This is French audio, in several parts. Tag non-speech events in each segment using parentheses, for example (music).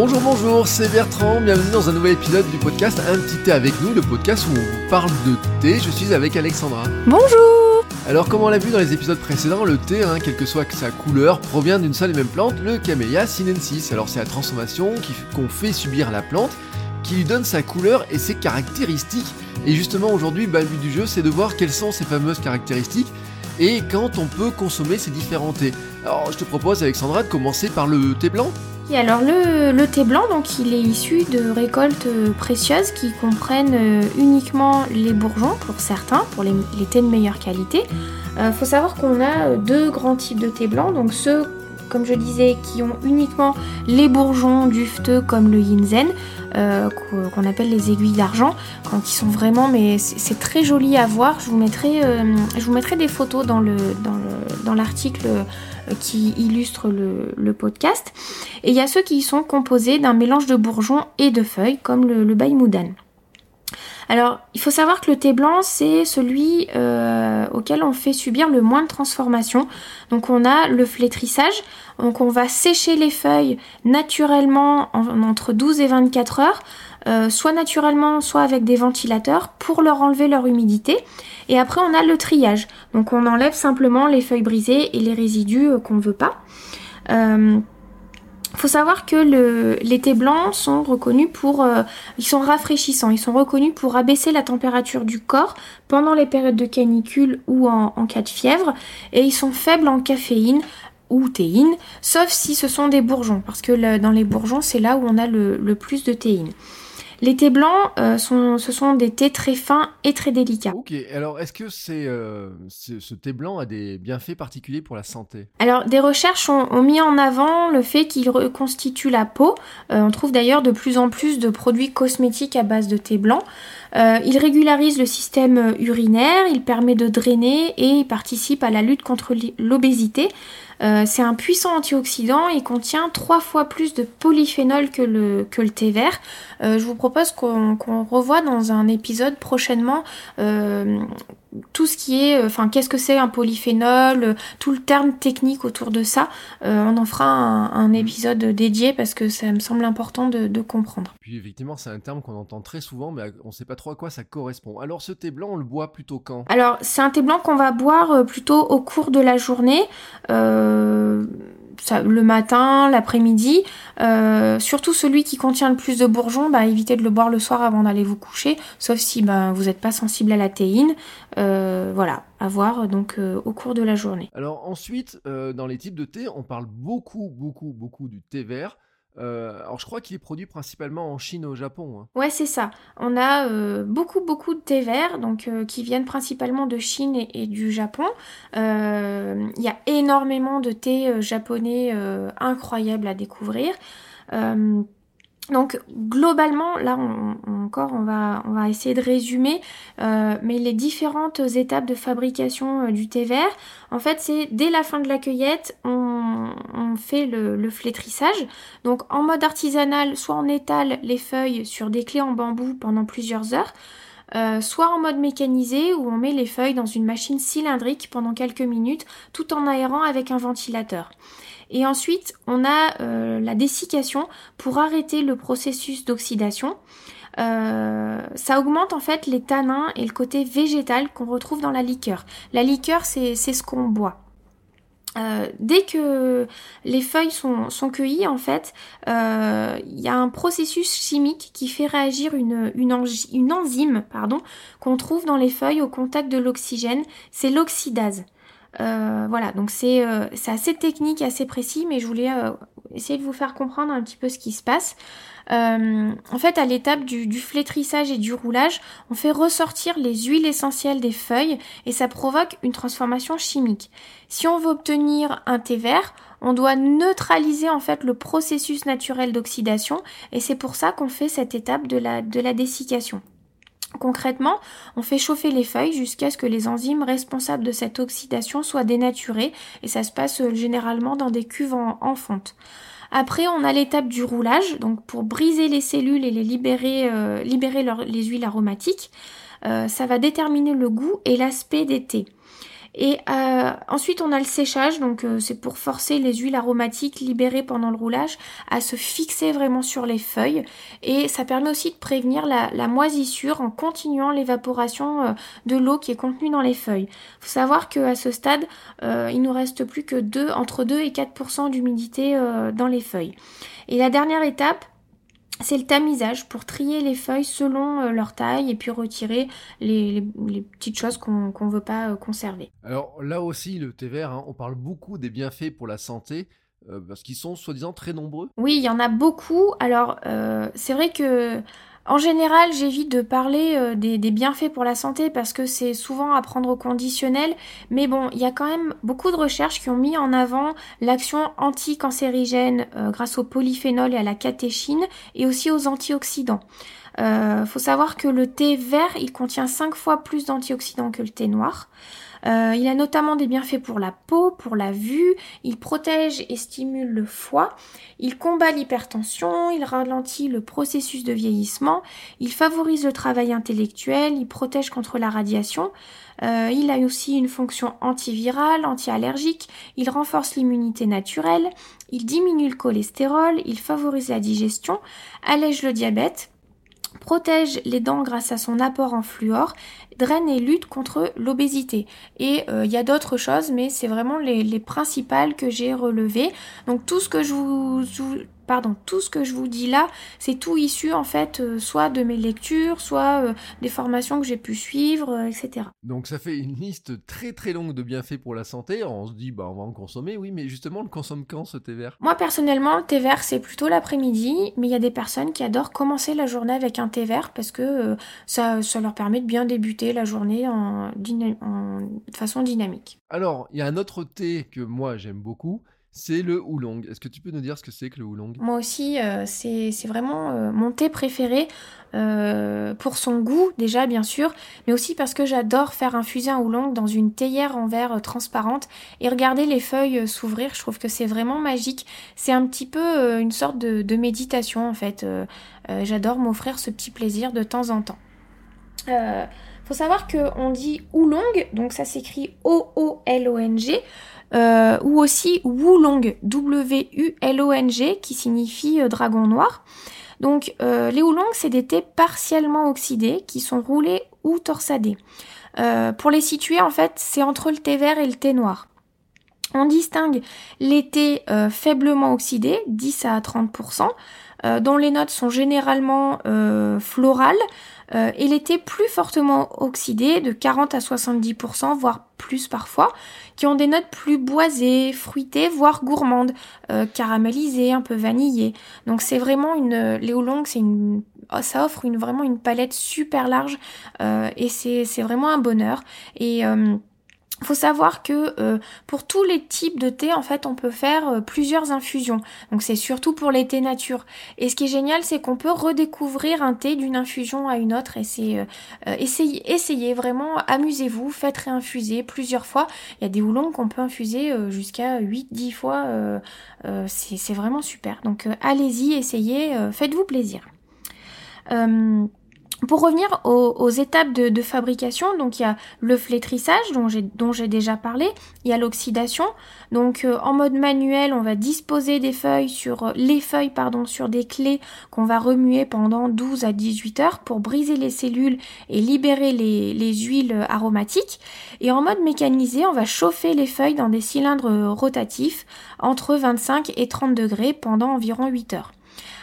Bonjour, bonjour, c'est Bertrand, bienvenue dans un nouvel épisode du podcast Un petit thé avec nous, le podcast où on vous parle de thé. Je suis avec Alexandra. Bonjour Alors comme on l'a vu dans les épisodes précédents, le thé, hein, quelle que soit sa couleur, provient d'une seule et même plante, le Camellia sinensis. Alors c'est la transformation qu'on fait subir à la plante qui lui donne sa couleur et ses caractéristiques. Et justement aujourd'hui, bah, le but du jeu c'est de voir quelles sont ces fameuses caractéristiques et quand on peut consommer ces différents thés. Alors je te propose Alexandra de commencer par le thé blanc. Et alors le, thé blanc, donc il est issu de récoltes euh, précieuses qui comprennent euh, uniquement les bourgeons pour certains, pour les, thés de meilleure qualité. Il euh, faut savoir qu'on a deux grands types de thé blanc, donc ceux comme je disais, qui ont uniquement les bourgeons dufteux comme le yinzen, euh, qu'on appelle les aiguilles d'argent, qui sont vraiment, mais c'est très joli à voir. Je vous mettrai, euh, je vous mettrai des photos dans le dans l'article euh, qui illustre le, le, podcast. Et il y a ceux qui sont composés d'un mélange de bourgeons et de feuilles, comme le, le baïmoudan. Alors, il faut savoir que le thé blanc, c'est celui euh, auquel on fait subir le moins de transformation. Donc, on a le flétrissage. Donc, on va sécher les feuilles naturellement entre 12 et 24 heures, euh, soit naturellement, soit avec des ventilateurs, pour leur enlever leur humidité. Et après, on a le triage. Donc, on enlève simplement les feuilles brisées et les résidus euh, qu'on ne veut pas. Il faut savoir que le, les thés blancs sont reconnus pour, euh, ils sont rafraîchissants, ils sont reconnus pour abaisser la température du corps pendant les périodes de canicule ou en, cas de fièvre, et ils sont faibles en caféine ou théine, sauf si ce sont des bourgeons, parce que dans les bourgeons c'est là où on a le plus de théine. Les thés blancs, euh, sont, ce sont des thés très fins et très délicats. Ok, alors est-ce que c'est, euh, ce thé blanc a des bienfaits particuliers pour la santé? Alors des recherches ont, mis en avant le fait qu'il reconstitue la peau. Euh, on trouve d'ailleurs de plus en plus de produits cosmétiques à base de thé blanc. Il régularise le système urinaire, il permet de drainer et il participe à la lutte contre l'obésité. Euh, c'est un puissant antioxydant, il contient trois fois plus de polyphénol que le, que thé vert. Euh, je vous propose qu'on revoie dans un épisode prochainement euh, tout ce qui est, enfin, qu'est-ce que c'est un polyphénol, tout le terme technique autour de ça. on en fera un, épisode dédié parce que ça me semble important de, comprendre. Puis effectivement, c'est un terme qu'on entend très souvent, mais on ne sait pas trop à quoi ça correspond. Alors, ce thé blanc, on le boit plutôt quand? Alors, c'est un thé blanc qu'on va boire plutôt au cours de la journée. Euh, le matin, l'après-midi. Euh, surtout celui qui contient le plus de bourgeons, bah, évitez de le boire le soir avant d'aller vous coucher, sauf si bah, vous n'êtes pas sensible à la théine. Euh, voilà, à voir donc au cours de la journée. Alors ensuite, dans les types de thé, on parle beaucoup, beaucoup, beaucoup du thé vert. Euh, alors je crois qu'il est produit principalement en Chine et au Japon. Hein. Ouais, c'est ça. On a euh, beaucoup beaucoup de thé vert, euh, qui viennent principalement de Chine et, du Japon. Il y a énormément de thé japonais incroyables à découvrir. Donc globalement, là encore, on va, essayer de résumer, euh, mais les différentes étapes de fabrication euh, du thé vert, en fait, c'est dès la fin de la cueillette, on, fait le, flétrissage. Donc en mode artisanal, soit on étale les feuilles sur des clés en bambou pendant plusieurs heures, euh, soit en mode mécanisé où on met les feuilles dans une machine cylindrique pendant quelques minutes tout en aérant avec un ventilateur. Et ensuite, on a euh, la dessiccation pour arrêter le processus d'oxydation. Euh, ça augmente en fait les tanins et le côté végétal qu'on retrouve dans la liqueur. La liqueur, c'est ce qu'on boit. Euh, dès que les feuilles sont, cueillies, en fait, il y a un processus chimique qui fait réagir une, une, une enzyme qu'on trouve dans les feuilles au contact de l'oxygène. C'est l'oxydase. Euh, voilà, donc euh, c'est assez technique, assez précis, mais je voulais euh, essayer de vous faire comprendre un petit peu ce qui se passe. en fait, à l'étape du, du, flétrissage et du roulage, on fait ressortir les huiles essentielles des feuilles et ça provoque une transformation chimique. Si on veut obtenir un thé vert, on doit neutraliser en fait le processus naturel d'oxydation et c'est pour ça qu'on fait cette étape de la, de la dessiccation. Concrètement, on fait chauffer les feuilles jusqu'à ce que les enzymes responsables de cette oxydation soient dénaturées et ça se passe euh, généralement dans des cuves en, fonte. Après, on a l'étape du roulage, donc pour briser les cellules et les libérer, euh, libérer les huiles aromatiques. Euh, ça va déterminer le goût et l'aspect des thés. Et euh, ensuite, on a le séchage, donc euh, c'est pour forcer les huiles aromatiques libérées pendant le roulage à se fixer vraiment sur les feuilles. Et ça permet aussi de prévenir la, moisissure en continuant l'évaporation euh, de l'eau qui est contenue dans les feuilles. Il faut savoir qu'à ce stade, il nous reste plus que 2, entre 2 et 4% d'humidité dans les feuilles. Et la dernière étape, c'est le tamisage pour trier les feuilles selon euh, leur taille et puis retirer les, petites choses qu'on ne veut pas euh, conserver. Alors là aussi, le thé vert, hein, on parle beaucoup des bienfaits pour la santé. Euh, parce qu'ils sont soi-disant très nombreux. Oui, il y en a beaucoup. Alors, c'est vrai que en général, j'évite de parler euh, des, bienfaits pour la santé parce que c'est souvent à prendre au conditionnel. Mais bon, il y a quand même beaucoup de recherches qui ont mis en avant l'action anticancérigène euh, grâce au polyphénol et à la catéchine et aussi aux antioxydants. Euh, faut savoir que le thé vert, il contient 5 fois plus d'antioxydants que le thé noir. Euh, il a notamment des bienfaits pour la peau, pour la vue, il protège et stimule le foie, il combat l'hypertension, il ralentit le processus de vieillissement, il favorise le travail intellectuel, il protège contre la radiation, euh, il a aussi une fonction antivirale, anti-allergique, il renforce l'immunité naturelle, il diminue le cholestérol, il favorise la digestion, allège le diabète, protège les dents grâce à son apport en fluor, draine et lutte contre l'obésité. Et euh, il y a d'autres choses, mais c'est vraiment les, les, principales que j'ai relevées. Donc tout ce que je vous, pardon, tout ce que je vous dis là, c'est tout issu en fait euh, soit de mes lectures, soit euh, des formations que j'ai pu suivre, etc. Donc ça fait une liste très très longue de bienfaits pour la santé. On se dit bah on va en consommer, oui, mais justement on le consomme quand ce thé vert? Moi personnellement, le thé vert c'est plutôt l'après-midi, mais il y a des personnes qui adorent commencer la journée avec un thé vert parce que ça, ça leur permet de bien débuter la journée en, en de façon dynamique. Alors il y a un autre thé que moi j'aime beaucoup c'est le oolong. Est-ce que tu peux nous dire ce que c'est que le oolong? Moi aussi, euh, c'est vraiment euh, mon thé préféré euh, pour son goût déjà bien sûr, mais aussi parce que j'adore faire infuser un oolong dans une théière en verre transparente et regarder les feuilles s'ouvrir. Je trouve que c'est vraiment magique. C'est un petit peu une sorte de, de, méditation en fait. j'adore m'offrir ce petit plaisir de temps en temps. Faut savoir qu'on dit oolong, donc ça s'écrit O-O-L-O-N-G. Euh, ou aussi Wulong, W-U-L-O-N-G, qui signifie euh, dragon noir. Donc euh, les Wulong, c'est des thés partiellement oxydés qui sont roulés ou torsadés. pour les situer, en fait, c'est entre le thé vert et le thé noir. On distingue les thés faiblement oxydés, 10 à 30%, dont les notes sont généralement florales, euh, et l'été plus fortement oxydé, de 40 à 70%, voire plus parfois, qui ont des notes plus boisées, fruitées, voire gourmandes, euh, caramélisées, un peu vanillées. Donc c'est vraiment une... Léo Long, c'est une oh, ça offre une, vraiment une palette super large euh, et c'est vraiment un bonheur. Et il faut savoir que euh, pour tous les types de thé, en fait, on peut faire euh, plusieurs infusions. Donc c'est surtout pour les thés nature. Et ce qui est génial, c'est qu'on peut redécouvrir un thé d'une infusion à une autre. Et c'est euh, essayez, essayez vraiment, amusez-vous, faites réinfuser plusieurs fois. Il y a des houlons qu'on peut infuser jusqu'à 8-10 fois. c'est vraiment super. Donc allez-y, essayez, faites-vous plaisir. Pour revenir aux, étapes de, fabrication, donc il y a le flétrissage dont j'ai déjà parlé, il y a l'oxydation. Donc euh, en mode manuel, on va disposer des feuilles sur les feuilles pardon sur des clés qu'on va remuer pendant 12 à 18 heures pour briser les cellules et libérer les, les huiles aromatiques. Et en mode mécanisé, on va chauffer les feuilles dans des cylindres rotatifs entre 25 et 30 degrés pendant environ 8 heures.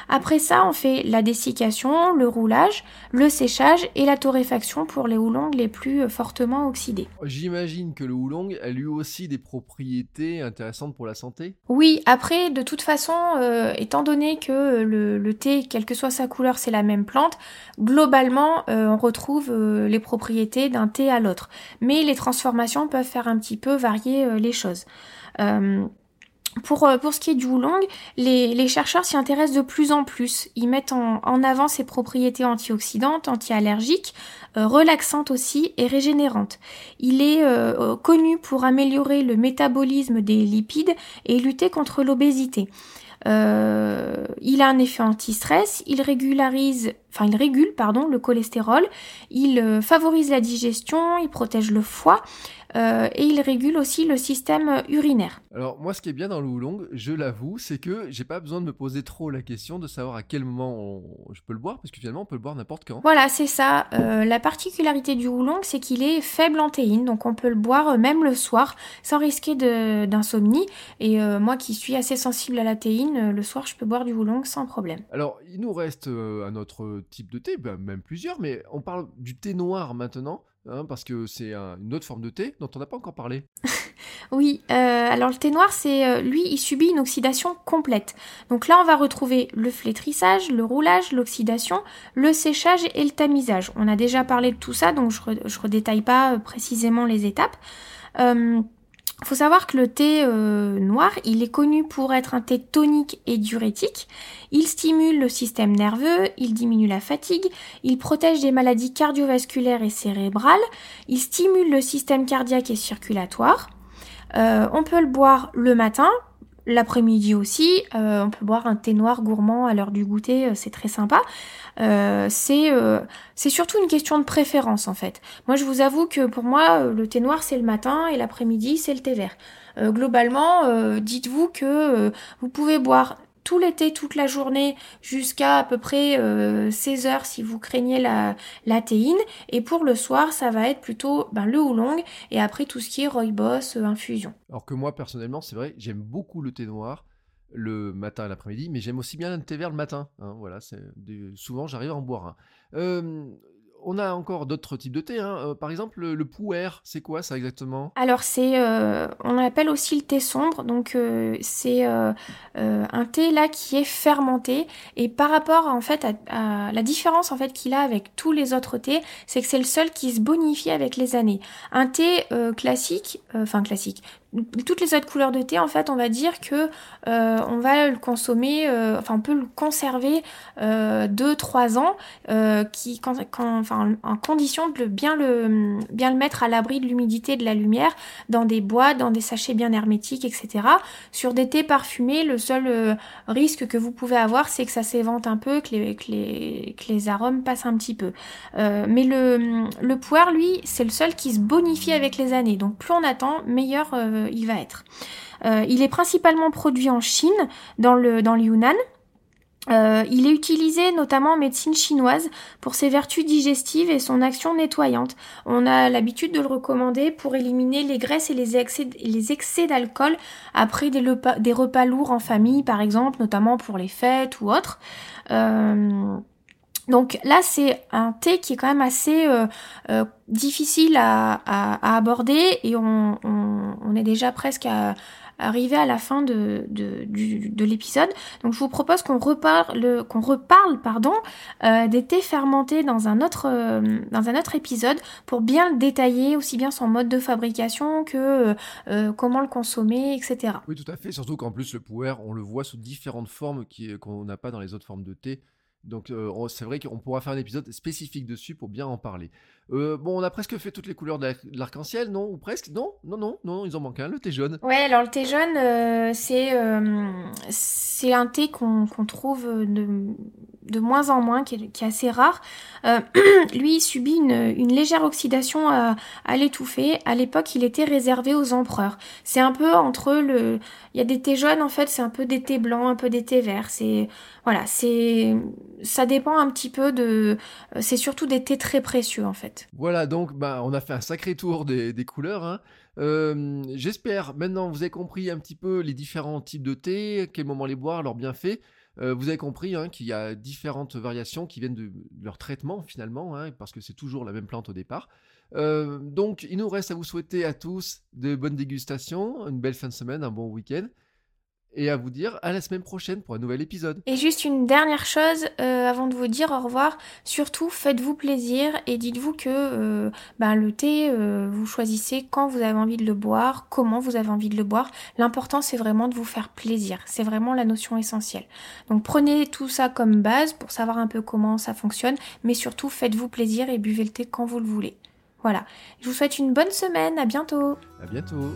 Après ça, on fait la dessiccation, le roulage, le séchage et la torréfaction pour les houlongs les plus euh, fortement oxydés. J'imagine que le houlong a lui aussi des propriétés intéressantes pour la santé? Oui, après, de toute façon, euh, étant donné que le, thé, quelle que soit sa couleur, c'est la même plante, globalement, euh, on retrouve les propriétés d'un thé à l'autre. Mais les transformations peuvent faire un petit peu varier les choses. Pour, euh, pour ce qui est du oolong, les, les chercheurs s'y intéressent de plus en plus. Ils mettent en, en avant ses propriétés antioxydantes, anti-allergiques, euh, relaxantes aussi et régénérantes. Il est euh, connu pour améliorer le métabolisme des lipides et lutter contre l'obésité. il a un effet anti-stress, il régularise enfin il régule pardon le cholestérol, il favorise la digestion, il protège le foie euh, et il régule aussi le système urinaire. Alors moi ce qui est bien dans le oolong, je l'avoue, c'est que j'ai pas besoin de me poser trop la question de savoir à quel moment je peux le boire, parce que finalement on peut le boire n'importe quand. Voilà, c'est ça. Euh, la particularité du oolong, c'est qu'il est faible en théine, donc on peut le boire euh, même le soir sans risquer d'insomnie. Et moi qui suis assez sensible à la théine, le soir je peux boire du oolong sans problème. Alors il nous reste un autre type de thé, ben, même plusieurs, mais on parle du thé noir maintenant. Hein, parce que c'est une autre forme de thé dont on n'a pas encore parlé. (laughs) oui, euh, alors le thé noir, c'est euh, lui, il subit une oxydation complète. Donc là, on va retrouver le flétrissage, le roulage, l'oxydation, le séchage et le tamisage. On a déjà parlé de tout ça, donc je ne redétaille pas euh, précisément les étapes. Faut savoir que le thé euh, noir, il est connu pour être un thé tonique et diurétique. Il stimule le système nerveux, il diminue la fatigue, il protège des maladies cardiovasculaires et cérébrales, il stimule le système cardiaque et circulatoire. Euh, on peut le boire le matin, l'après-midi aussi. Euh, on peut boire un thé noir gourmand à l'heure du goûter, c'est très sympa. Euh, c'est euh, c'est surtout une question de préférence en fait. Moi je vous avoue que pour moi euh, le thé noir c'est le matin et l'après-midi c'est le thé vert. globalement, dites-vous que vous pouvez boire tout l'été, toute la journée, jusqu'à à peu près 16 heures si vous craignez la, la théine. Et pour le soir, ça va être plutôt ben, le oolong et après tout ce qui est rooibos, infusion. Alors que moi personnellement, c'est vrai, j'aime beaucoup le thé noir le matin et l'après-midi, mais j'aime aussi bien le thé vert le matin. Hein, voilà, c'est souvent j'arrive à en boire un. Euh, on a encore d'autres types de thé. Hein. Euh, par exemple, le, le c'est quoi ça exactement? Alors, c'est, euh, on appelle aussi le thé sombre. Donc, c'est un thé là qui est fermenté. Et par rapport en fait à, la différence en fait qu'il a avec tous les autres thés, c'est que c'est le seul qui se bonifie avec les années. Un thé classique, enfin classique, toutes les autres couleurs de thé, en fait, on va dire que euh, on va le consommer, euh, enfin, on peut le conserver 2-3 euh, ans, qui, en condition de bien le, bien le mettre à l'abri de l'humidité de la lumière, dans des boîtes, dans des sachets bien hermétiques, etc. Sur des thés parfumés, le seul risque que vous pouvez avoir, c'est que ça s'évente un peu, que les, que les, que les arômes passent un petit peu. mais le, le poire, lui, c'est le seul qui se bonifie avec les années. Donc, plus on attend, meilleur il va être. Euh, il est principalement produit en Chine, dans le, Yunnan. Euh, il est utilisé notamment en médecine chinoise pour ses vertus digestives et son action nettoyante. On a l'habitude de le recommander pour éliminer les graisses et les excès, d'alcool après des repas, lourds en famille, par exemple, notamment pour les fêtes ou autres. Euh, donc là, c'est un thé qui est quand même assez euh, euh, difficile à, aborder et on, est déjà presque à, arrivé à la fin de, de, l'épisode. Donc je vous propose qu'on reparle, qu'on reparle pardon, euh, des thés fermentés dans un, autre, dans un autre épisode pour bien le détailler, aussi bien son mode de fabrication que comment le consommer, etc. Oui, tout à fait. Surtout qu'en plus, le puer, on le voit sous différentes formes qu'on n'a pas dans les autres formes de thé. Donc euh, c'est vrai qu'on pourra faire un épisode spécifique dessus pour bien en parler. Euh, bon, on a presque fait toutes les couleurs de l'arc-en-ciel, non? Ou presque? Non, non, non, non, ils en manquent un, le thé jaune. Ouais, alors le thé jaune, euh, c'est c'est un thé qu'on trouve de, de, moins en moins, qui est, assez rare. (clears throat) lui, il subit une, légère oxydation à, à l'étouffer. À l'époque, il était réservé aux empereurs. C'est un peu entre le... Il y a des thés jaunes, en fait, c'est un peu des thés blancs, un peu des thés verts. C'est... Voilà, c'est... Ça dépend un petit peu de... C'est surtout des thés très précieux, en fait. Voilà, donc bah, on a fait un sacré tour des, couleurs. Hein. Euh, j'espère maintenant vous avez compris un petit peu les différents types de thé, à quel moment les boire, leurs bienfaits. Euh, vous avez compris hein, qu'il y a différentes variations qui viennent de, leur traitement finalement, hein, parce que c'est toujours la même plante au départ. Euh, donc il nous reste à vous souhaiter à tous de bonnes dégustations, une belle fin de semaine, un bon week-end et à vous dire à la semaine prochaine pour un nouvel épisode. Et juste une dernière chose euh, avant de vous dire au revoir, surtout faites-vous plaisir et dites-vous que euh, ben, le thé, euh, vous choisissez quand vous avez envie de le boire, comment vous avez envie de le boire. L'important c'est vraiment de vous faire plaisir, c'est vraiment la notion essentielle. Donc prenez tout ça comme base pour savoir un peu comment ça fonctionne, mais surtout faites-vous plaisir et buvez le thé quand vous le voulez. Voilà, je vous souhaite une bonne semaine, à bientôt. À bientôt.